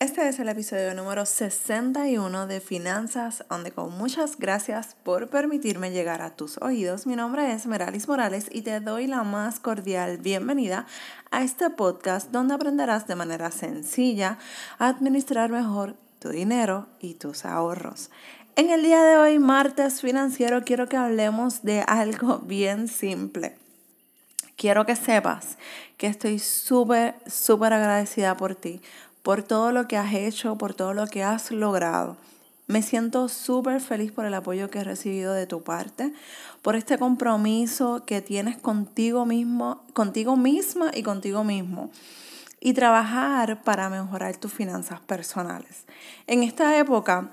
Este es el episodio número 61 de Finanzas, donde con muchas gracias por permitirme llegar a tus oídos. Mi nombre es Meralis Morales y te doy la más cordial bienvenida a este podcast donde aprenderás de manera sencilla a administrar mejor tu dinero y tus ahorros. En el día de hoy, martes financiero, quiero que hablemos de algo bien simple. Quiero que sepas que estoy súper, súper agradecida por ti por todo lo que has hecho, por todo lo que has logrado. Me siento súper feliz por el apoyo que he recibido de tu parte, por este compromiso que tienes contigo mismo, contigo misma y contigo mismo. Y trabajar para mejorar tus finanzas personales. En esta época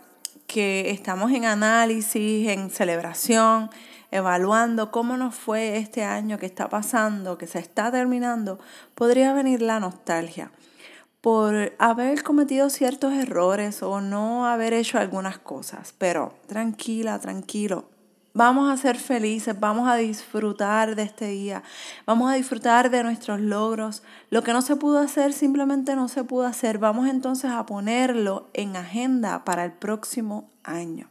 que estamos en análisis, en celebración, evaluando cómo nos fue este año que está pasando, que se está terminando, podría venir la nostalgia por haber cometido ciertos errores o no haber hecho algunas cosas. Pero tranquila, tranquilo. Vamos a ser felices, vamos a disfrutar de este día, vamos a disfrutar de nuestros logros. Lo que no se pudo hacer simplemente no se pudo hacer. Vamos entonces a ponerlo en agenda para el próximo año.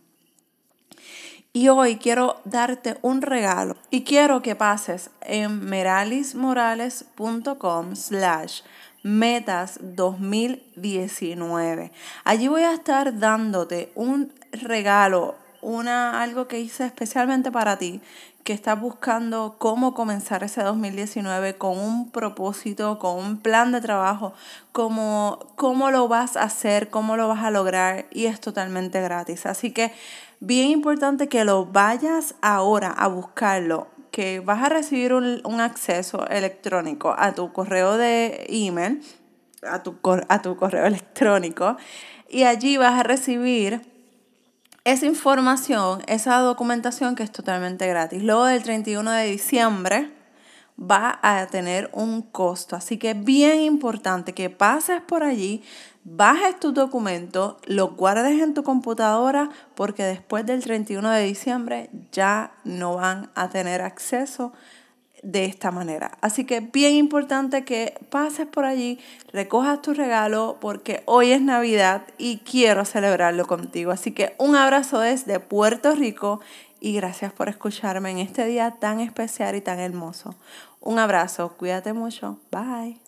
Y hoy quiero darte un regalo y quiero que pases en meralismorales.com slash Metas 2019. Allí voy a estar dándote un regalo, una, algo que hice especialmente para ti, que estás buscando cómo comenzar ese 2019 con un propósito, con un plan de trabajo, cómo, cómo lo vas a hacer, cómo lo vas a lograr y es totalmente gratis. Así que bien importante que lo vayas ahora a buscarlo que vas a recibir un, acceso electrónico a tu correo de email, a tu, a tu correo electrónico, y allí vas a recibir esa información, esa documentación que es totalmente gratis. Luego del 31 de diciembre va a tener un costo. Así que es bien importante que pases por allí, bajes tu documento, lo guardes en tu computadora porque después del 31 de diciembre ya no van a tener acceso de esta manera. Así que bien importante que pases por allí, recojas tu regalo porque hoy es Navidad y quiero celebrarlo contigo. Así que un abrazo desde Puerto Rico y gracias por escucharme en este día tan especial y tan hermoso. Un abrazo, cuídate mucho, bye.